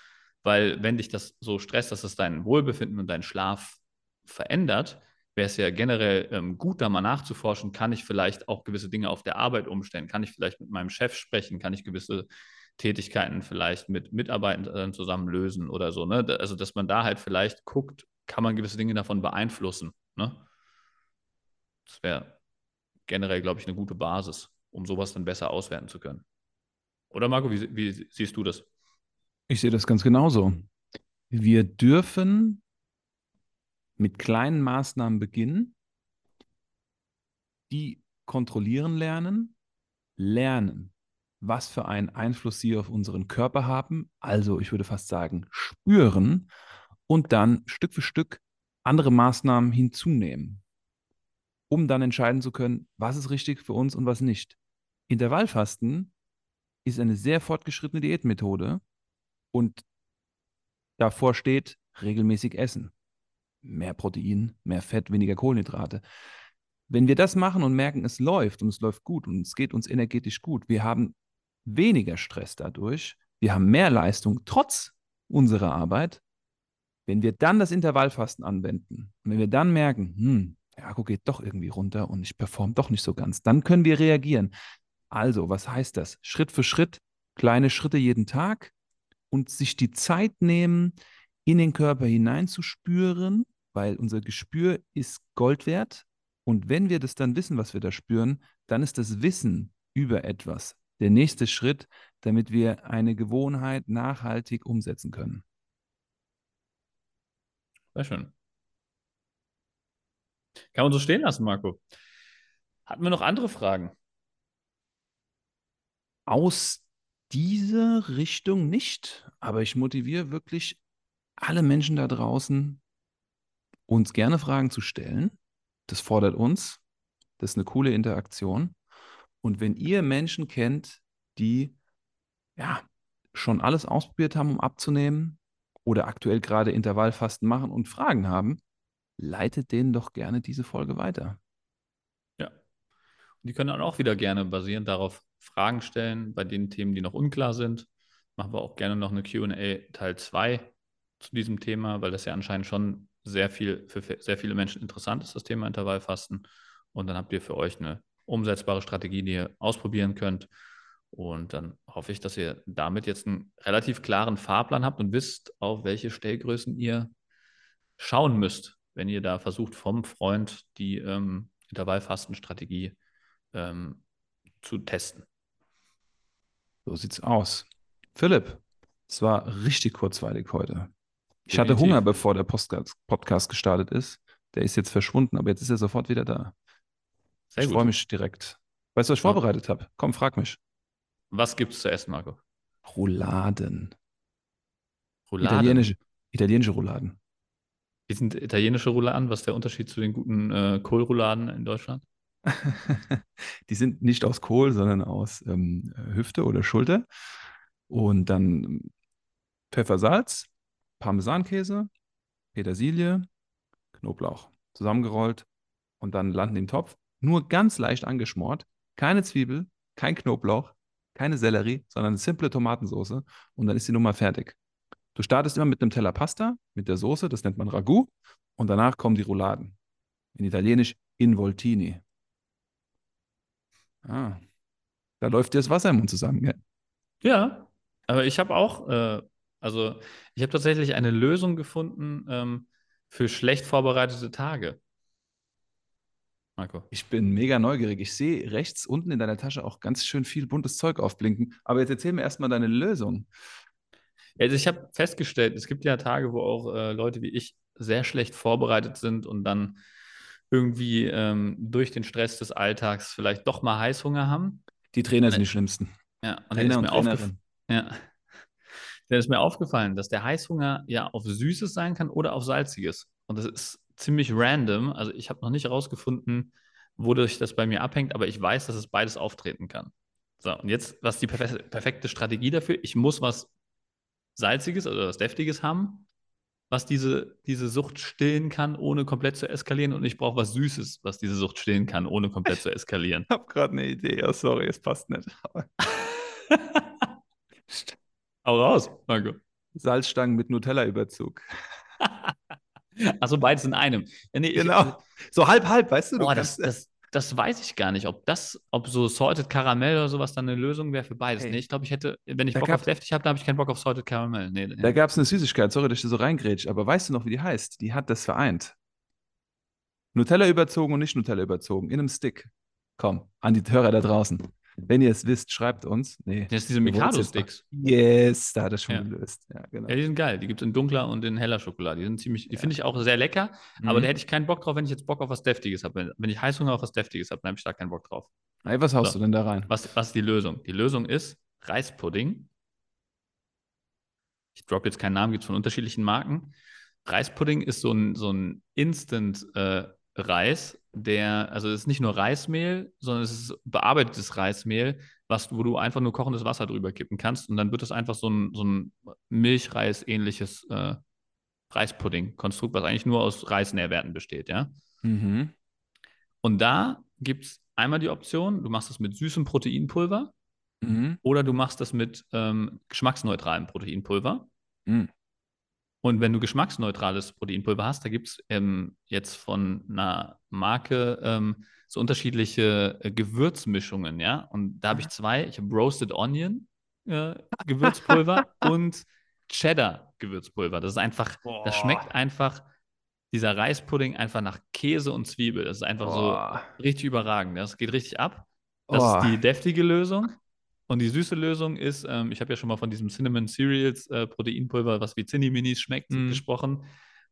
weil wenn dich das so stresst, dass es dein Wohlbefinden und deinen Schlaf verändert, wäre es ja generell ähm, gut, da mal nachzuforschen, kann ich vielleicht auch gewisse Dinge auf der Arbeit umstellen, kann ich vielleicht mit meinem Chef sprechen, kann ich gewisse Tätigkeiten vielleicht mit Mitarbeitern zusammen lösen oder so. Ne? Also, dass man da halt vielleicht guckt, kann man gewisse Dinge davon beeinflussen. Ne? Das wäre generell, glaube ich, eine gute Basis, um sowas dann besser auswerten zu können. Oder Marco, wie, wie siehst du das? Ich sehe das ganz genauso. Wir dürfen mit kleinen Maßnahmen beginnen, die kontrollieren lernen, lernen, was für einen Einfluss sie auf unseren Körper haben, also ich würde fast sagen spüren und dann Stück für Stück andere Maßnahmen hinzunehmen, um dann entscheiden zu können, was ist richtig für uns und was nicht. Intervallfasten ist eine sehr fortgeschrittene Diätmethode und davor steht regelmäßig essen. Mehr Protein, mehr Fett, weniger Kohlenhydrate. Wenn wir das machen und merken, es läuft und es läuft gut und es geht uns energetisch gut, wir haben weniger Stress dadurch, wir haben mehr Leistung trotz unserer Arbeit. Wenn wir dann das Intervallfasten anwenden wenn wir dann merken, hm, ja, Akku geht doch irgendwie runter und ich performe doch nicht so ganz. Dann können wir reagieren. Also, was heißt das? Schritt für Schritt, kleine Schritte jeden Tag und sich die Zeit nehmen, in den Körper hineinzuspüren, weil unser Gespür ist Gold wert. Und wenn wir das dann wissen, was wir da spüren, dann ist das Wissen über etwas der nächste Schritt, damit wir eine Gewohnheit nachhaltig umsetzen können. Sehr schön. Kann man so stehen lassen, Marco. Hatten wir noch andere Fragen? Aus dieser Richtung nicht, aber ich motiviere wirklich alle Menschen da draußen, uns gerne Fragen zu stellen. Das fordert uns. Das ist eine coole Interaktion. Und wenn ihr Menschen kennt, die ja schon alles ausprobiert haben, um abzunehmen oder aktuell gerade Intervallfasten machen und Fragen haben, leitet denen doch gerne diese Folge weiter. Ja. Und die können dann auch wieder gerne basierend darauf Fragen stellen bei den Themen, die noch unklar sind. Machen wir auch gerne noch eine QA Teil 2 zu diesem Thema, weil das ja anscheinend schon sehr viel für sehr viele Menschen interessant ist, das Thema Intervallfasten. Und dann habt ihr für euch eine umsetzbare Strategie, die ihr ausprobieren könnt. Und dann hoffe ich, dass ihr damit jetzt einen relativ klaren Fahrplan habt und wisst, auf welche Stellgrößen ihr schauen müsst, wenn ihr da versucht, vom Freund die ähm, Intervallfastenstrategie ähm, zu testen. So sieht's aus. Philipp, es war richtig kurzweilig heute. Ich Definitiv. hatte Hunger, bevor der Podcast gestartet ist. Der ist jetzt verschwunden, aber jetzt ist er sofort wieder da. Sehr ich freue mich direkt. Weißt du, was ich ja. vorbereitet habe? Komm, frag mich. Was gibt es zu essen, Marco? Rouladen. Rouladen? Italienische, italienische Rouladen. Wie sind italienische Rouladen? Was ist der Unterschied zu den guten äh, Kohlrouladen in Deutschland? die sind nicht aus Kohl, sondern aus ähm, Hüfte oder Schulter. Und dann Pfeffer, Salz, Parmesankäse, Petersilie, Knoblauch zusammengerollt und dann landen im Topf. Nur ganz leicht angeschmort. Keine Zwiebel, kein Knoblauch, keine Sellerie, sondern eine simple Tomatensauce. Und dann ist die Nummer fertig. Du startest immer mit einem Teller Pasta, mit der Soße, das nennt man Ragout. Und danach kommen die Rouladen. In Italienisch Involtini. Ah, da läuft dir das Wasser im Mund zusammen, gell? Ja, aber ich habe auch, äh, also ich habe tatsächlich eine Lösung gefunden ähm, für schlecht vorbereitete Tage. Marco. Ich bin mega neugierig. Ich sehe rechts unten in deiner Tasche auch ganz schön viel buntes Zeug aufblinken. Aber jetzt erzähl mir erstmal deine Lösung. Also ich habe festgestellt, es gibt ja Tage, wo auch äh, Leute wie ich sehr schlecht vorbereitet sind und dann irgendwie ähm, durch den Stress des Alltags vielleicht doch mal Heißhunger haben. Die Trainer sind die schlimmsten. Ja, und Trainer dann ist, mir aufgefallen, ja. dann ist mir aufgefallen, dass der Heißhunger ja auf Süßes sein kann oder auf Salziges. Und das ist ziemlich random. Also ich habe noch nicht herausgefunden, wodurch das bei mir abhängt, aber ich weiß, dass es beides auftreten kann. So, und jetzt, was die perfekte Strategie dafür? Ich muss was Salziges oder was Deftiges haben, was diese, diese Sucht stillen kann, ohne komplett zu eskalieren. Und ich brauche was Süßes, was diese Sucht stillen kann, ohne komplett zu eskalieren. Ich habe gerade eine Idee. Oh, sorry, es passt nicht. Hau raus, Marco. Salzstangen mit Nutella-Überzug. Achso, beides in einem. Ja, nee, genau. Ich, so halb, halb, weißt du? Boah, das, das, das weiß ich gar nicht, ob das, ob so Salted Caramel oder sowas dann eine Lösung wäre für beides. Hey. Nee, ich glaube, ich hätte, wenn ich da Bock auf deftig habe, dann habe ich keinen Bock auf Salted Caramel. Nee, da ja. gab es eine Süßigkeit, sorry, dass ich so reingrätsch, aber weißt du noch, wie die heißt? Die hat das vereint. Nutella überzogen und nicht Nutella überzogen, in einem Stick. Komm, an die Hörer da draußen. Wenn ihr es wisst, schreibt uns. Nee. Das ist diese Mikado-Sticks. Yes, da hat es schon ja. gelöst. Ja, genau. ja, die sind geil. Die gibt es in dunkler und in heller Schokolade. Die sind ziemlich, die finde ich auch sehr lecker, mhm. aber da hätte ich keinen Bock drauf, wenn ich jetzt Bock auf was Deftiges habe. Wenn, wenn ich Heißhunger auf was Deftiges habe, dann habe ich da keinen Bock drauf. Hey, was haust so. du denn da rein? Was, was ist die Lösung? Die Lösung ist Reispudding. Ich droppe jetzt keinen Namen, gibt es von unterschiedlichen Marken. Reispudding ist so ein, so ein Instant- äh, Reis, der, also es ist nicht nur Reismehl, sondern es ist bearbeitetes Reismehl, was, wo du einfach nur kochendes Wasser drüber kippen kannst und dann wird es einfach so ein, so ein Milchreis-ähnliches äh, Reispudding-Konstrukt, was eigentlich nur aus Reisnährwerten besteht, ja. Mhm. Und da gibt es einmal die Option, du machst es mit süßem Proteinpulver mhm. oder du machst das mit ähm, geschmacksneutralem Proteinpulver. Mhm. Und wenn du geschmacksneutrales Proteinpulver hast, da gibt es ähm, jetzt von einer Marke ähm, so unterschiedliche äh, Gewürzmischungen, ja. Und da habe ich zwei. Ich habe Roasted Onion äh, Gewürzpulver und Cheddar Gewürzpulver. Das ist einfach, Boah. das schmeckt einfach, dieser Reispudding einfach nach Käse und Zwiebel. Das ist einfach Boah. so richtig überragend. Das geht richtig ab. Das Oh. ist die deftige Lösung. Und die süße Lösung ist, ähm, ich habe ja schon mal von diesem Cinnamon Cereals äh, Proteinpulver, was wie Zinni-Minis schmeckt, Mhm. gesprochen.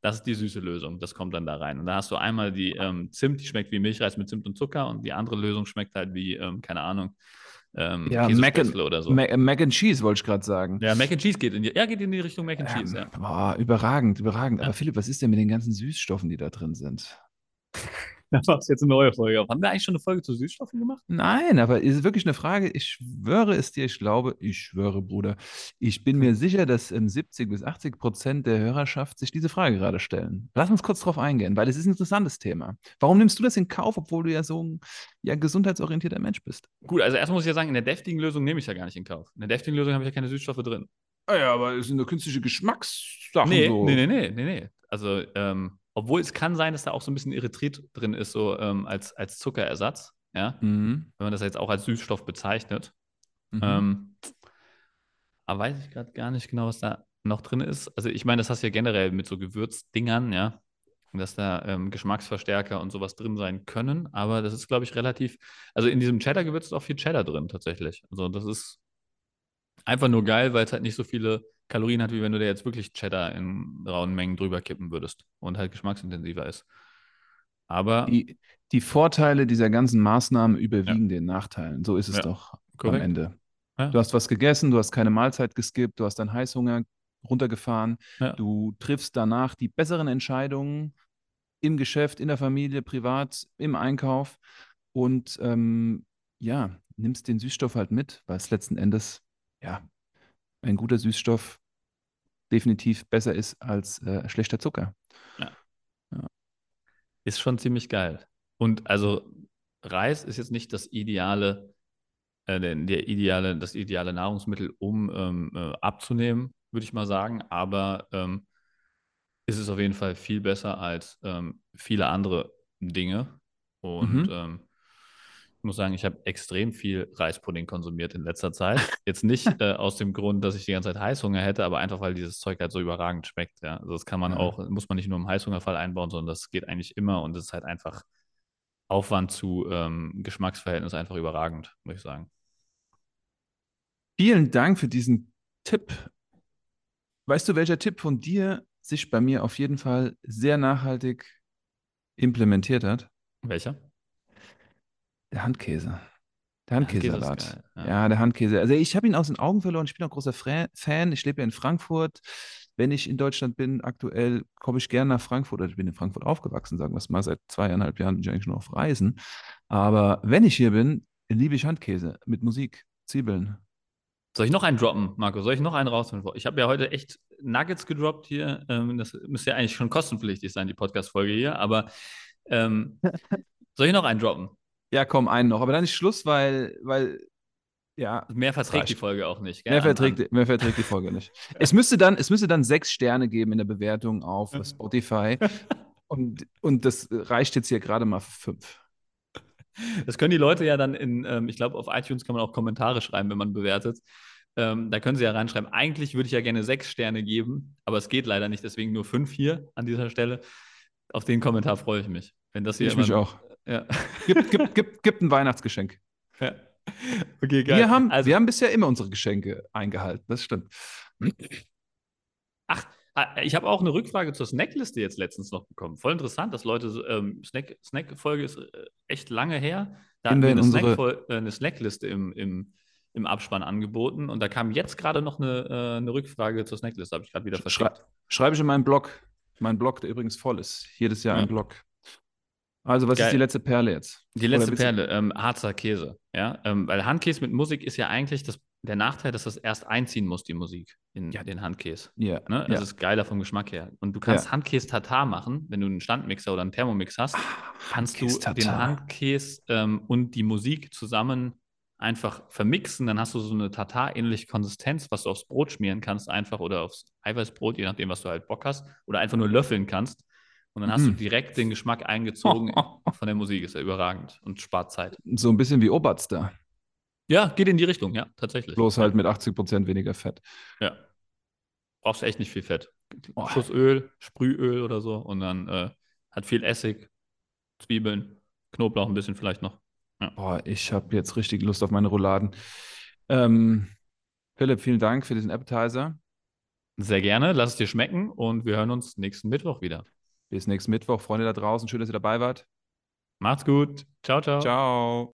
Das ist die süße Lösung. Das kommt dann da rein. Und da hast du einmal die ähm, Zimt, die schmeckt wie Milchreis mit Zimt und Zucker. Und die andere Lösung schmeckt halt wie, ähm, keine Ahnung, ähm, Ja, Mac and, oder so. Mac, Mac and Cheese wollte ich gerade sagen. ja, Mac and Cheese geht in die, ja, geht in die Richtung Mac and Ähm, Cheese, ja. boah, überragend, überragend. Ja. Aber Philipp, was ist denn mit den ganzen Süßstoffen, die da drin sind? Da machst du jetzt eine neue Folge auf. Haben wir eigentlich schon eine Folge zu Süßstoffen gemacht? Nein, aber ist wirklich eine Frage. Ich schwöre es dir, ich glaube, ich schwöre, Bruder, ich bin mir sicher, dass ähm, 70 bis 80 Prozent der Hörerschaft sich diese Frage gerade stellen. Lass uns kurz drauf eingehen, weil es ist ein interessantes Thema. Warum nimmst du das in Kauf, obwohl du ja so ein ja, gesundheitsorientierter Mensch bist? Gut, also erstmal muss ich ja sagen, in der deftigen Lösung nehme ich ja gar nicht in Kauf. In der deftigen Lösung habe ich ja keine Süßstoffe drin. Ah ja, aber es sind nur künstliche Geschmackssachen Nee, so. nee, nee, nee, nee, nee. Also, ähm, obwohl es kann sein, dass da auch so ein bisschen Erythrit drin ist, so ähm, als, als Zuckerersatz, ja, Mhm. wenn man das jetzt auch als Süßstoff bezeichnet. Mhm. Ähm, aber weiß ich gerade gar nicht genau, was da noch drin ist. Also, ich meine, das hast du ja generell mit so Gewürzdingern, ja, dass da ähm, Geschmacksverstärker und sowas drin sein können. Aber das ist, glaube ich, relativ. Also, in diesem Cheddar-Gewürz ist auch viel Cheddar drin, tatsächlich. Also, das ist einfach nur geil, weil es halt nicht so viele Kalorien hat, wie wenn du dir jetzt wirklich Cheddar in rauen Mengen drüber kippen würdest und halt geschmacksintensiver ist. Aber Die, die Vorteile dieser ganzen Maßnahmen überwiegen den Nachteilen. So ist es Ja, doch am korrekt. Ende. Ja. Du hast was gegessen, du hast keine Mahlzeit geskippt, du hast deinen Heißhunger runtergefahren, Ja. du triffst danach die besseren Entscheidungen im Geschäft, in der Familie, privat, im Einkauf und ähm, ja, nimmst den Süßstoff halt mit, weil es letzten Endes ja ein guter Süßstoff definitiv besser ist als äh, schlechter Zucker. ist schon ziemlich geil. Und also Reis ist jetzt nicht das ideale, äh, der, der ideale, das ideale Nahrungsmittel, um ähm, äh, abzunehmen, würde ich mal sagen. Aber ähm, ist es auf jeden Fall viel besser als ähm, viele andere Dinge. Und Mhm. Ich muss sagen, ich habe extrem viel Reispudding konsumiert in letzter Zeit. Jetzt nicht äh, aus dem Grund, dass ich die ganze Zeit Heißhunger hätte, aber einfach, weil dieses Zeug halt so überragend schmeckt. Ja. Also das kann man Ja. auch, muss man nicht nur im Heißhungerfall einbauen, sondern das geht eigentlich immer und es ist halt einfach Aufwand zu ähm, Geschmacksverhältnis einfach überragend, muss ich sagen. Vielen Dank für diesen Tipp. Weißt du, welcher Tipp von dir sich bei mir auf jeden Fall sehr nachhaltig implementiert hat? Welcher? Der Handkäse. Der Handkäsesalat. ja. Ja, der Handkäse. Also ich habe ihn aus den Augen verloren. Ich bin auch großer Fan. Ich lebe ja in Frankfurt. Wenn ich in Deutschland bin, aktuell komme ich gerne nach Frankfurt. Ich bin in Frankfurt aufgewachsen, sagen wir es mal. Seit zweieinhalb Jahren bin ich eigentlich nur auf Reisen. Aber wenn ich hier bin, liebe ich Handkäse mit Musik, Zwiebeln. Soll ich noch einen droppen, Marco? Soll ich noch einen rausholen? Ich habe ja heute echt Nuggets gedroppt hier. Ähm, das müsste ja eigentlich schon kostenpflichtig sein, die Podcast-Folge hier. Aber ähm, soll ich noch einen droppen? Ja, komm, einen noch. Aber dann ist Schluss, weil, weil ja, Mehr verträgt reicht. die Folge auch nicht. Gell? Mehr An- verträgt, mehr verträgt die Folge nicht. Es müsste dann, es müsste dann sechs Sterne geben in der Bewertung auf Spotify. Und, und das reicht jetzt hier gerade mal für fünf. Das können die Leute ja dann in, ähm, ich glaube, auf iTunes kann man auch Kommentare schreiben, wenn man bewertet. Ähm, da können sie ja reinschreiben. Eigentlich würde ich ja gerne sechs Sterne geben, aber es geht leider nicht, deswegen nur fünf hier an dieser Stelle. Auf den Kommentar freue ich mich. Wenn das hier Ich mich auch. Ja. Gibt, gibt, gibt, gibt ein Weihnachtsgeschenk. ja. Okay, geil. Wir haben, also, wir haben bisher immer unsere Geschenke eingehalten. Das stimmt. Ach, ah, ich habe auch eine Rückfrage zur Snackliste jetzt letztens noch bekommen. Voll interessant, dass Leute, ähm, Snack, Snack-Folge ist äh, echt lange her. Da hatten wir wir in eine, Snack äh, eine Snackliste im, im, im Abspann angeboten und da kam jetzt gerade noch eine, äh, eine Rückfrage zur Snackliste, habe ich gerade wieder Schrei verschickt. schreibe ich in meinen Blog. Mein Blog, der übrigens voll ist. Jedes Jahr Ja. ein Blog. Also, was Geil. ist die letzte Perle jetzt? Die Oder letzte du- Perle, ähm, Harzer Käse. Ja? Ähm, weil Handkäse mit Musik ist ja eigentlich das, der Nachteil, dass das erst einziehen muss, die Musik, in Ja. den Handkäse. Ja, Ne? Das ja. ist geiler vom Geschmack her. Und du kannst Ja. Handkäse Tatar machen, wenn du einen Standmixer oder einen Thermomix hast. kannst du den. Handkäse ähm, und die Musik zusammen einfach vermixen, dann hast du so eine Tatar-ähnliche Konsistenz, was du du. Und dann hast du Mm. direkt den Geschmack eingezogen von der Musik. Ist ja überragend und spart Zeit. So ein bisschen wie Oberster, Ja, geht in die Richtung, ja, tatsächlich. bloß halt mit 80% weniger Fett. Ja. Brauchst echt nicht viel Fett. Oh. Schuss Öl, Sprühöl oder so und dann äh, hat viel Essig, Zwiebeln, Knoblauch ein bisschen vielleicht noch. Boah, ich habe jetzt richtig Lust auf meine Rouladen. Ähm, Philipp, vielen Dank für diesen Appetizer. Sehr gerne, lass es dir schmecken und wir hören uns nächsten Mittwoch wieder. Bis nächsten Mittwoch. Freunde da draußen, schön, dass ihr dabei wart. Macht's gut. Ciao, ciao. Ciao.